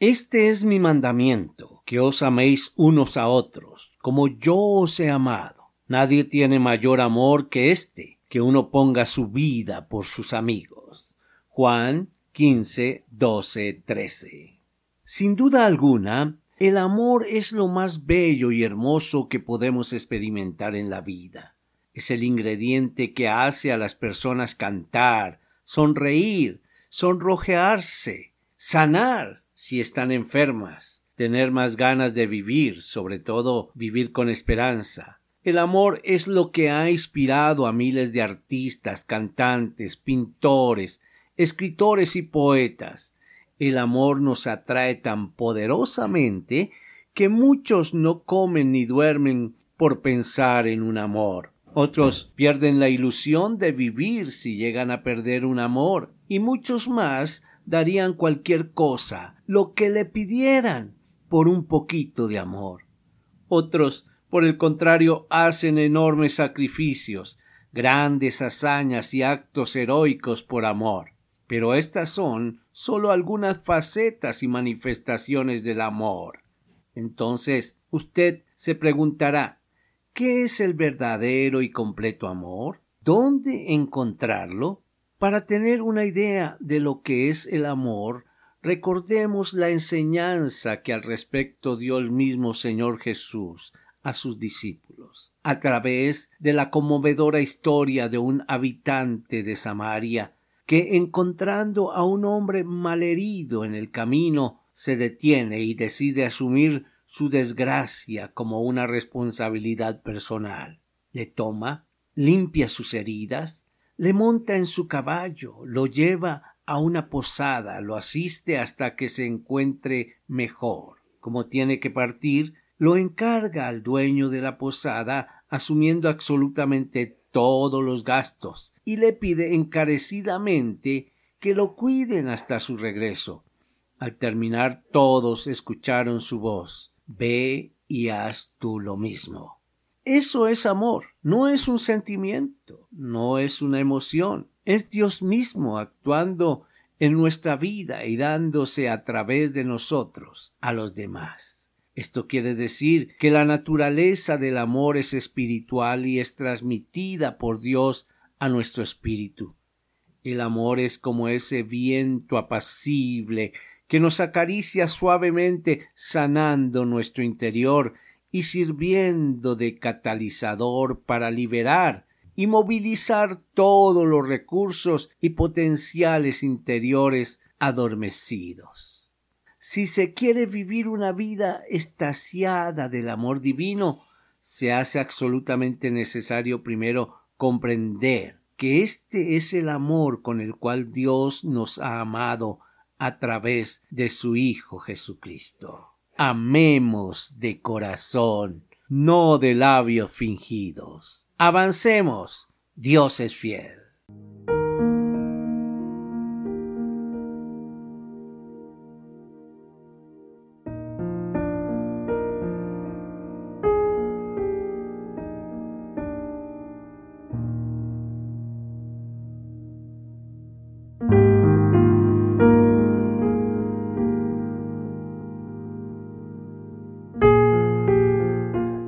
Este es mi mandamiento, que os améis unos a otros, como yo os he amado. Nadie tiene mayor amor que este, que uno ponga su vida por sus amigos. Juan 15, 12, 13. Sin duda alguna, el amor es lo más bello y hermoso que podemos experimentar en la vida. Es el ingrediente que hace a las personas cantar, sonreír, sonrojearse, sanar, si están enfermas, tener más ganas de vivir, sobre todo vivir con esperanza. El amor es lo que ha inspirado a miles de artistas, cantantes, pintores, escritores y poetas. El amor nos atrae tan poderosamente que muchos no comen ni duermen por pensar en un amor. Otros pierden la ilusión de vivir si llegan a perder un amor, y muchos más darían cualquier cosa, lo que le pidieran, por un poquito de amor. Otros, por el contrario, hacen enormes sacrificios, grandes hazañas y actos heroicos por amor. Pero estas son sólo algunas facetas y manifestaciones del amor. Entonces, usted se preguntará ¿Qué es el verdadero y completo amor? ¿Dónde encontrarlo? Para tener una idea de lo que es el amor, recordemos la enseñanza que al respecto dio el mismo Señor Jesús a sus discípulos, a través de la conmovedora historia de un habitante de Samaria que encontrando a un hombre malherido en el camino se detiene y decide asumir su desgracia como una responsabilidad personal. Le toma, limpia sus heridas, le monta en su caballo, lo lleva a una posada, lo asiste hasta que se encuentre mejor. Como tiene que partir, lo encarga al dueño de la posada, asumiendo absolutamente todos los gastos, y le pide encarecidamente que lo cuiden hasta su regreso. Al terminar todos escucharon su voz Ve y haz tú lo mismo. Eso es amor, no es un sentimiento, no es una emoción, es Dios mismo actuando en nuestra vida y dándose a través de nosotros a los demás. Esto quiere decir que la naturaleza del amor es espiritual y es transmitida por Dios a nuestro espíritu. El amor es como ese viento apacible que nos acaricia suavemente sanando nuestro interior y sirviendo de catalizador para liberar y movilizar todos los recursos y potenciales interiores adormecidos. Si se quiere vivir una vida estasiada del amor divino, se hace absolutamente necesario primero comprender que este es el amor con el cual Dios nos ha amado a través de su Hijo Jesucristo amemos de corazón, no de labios fingidos. Avancemos, Dios es fiel.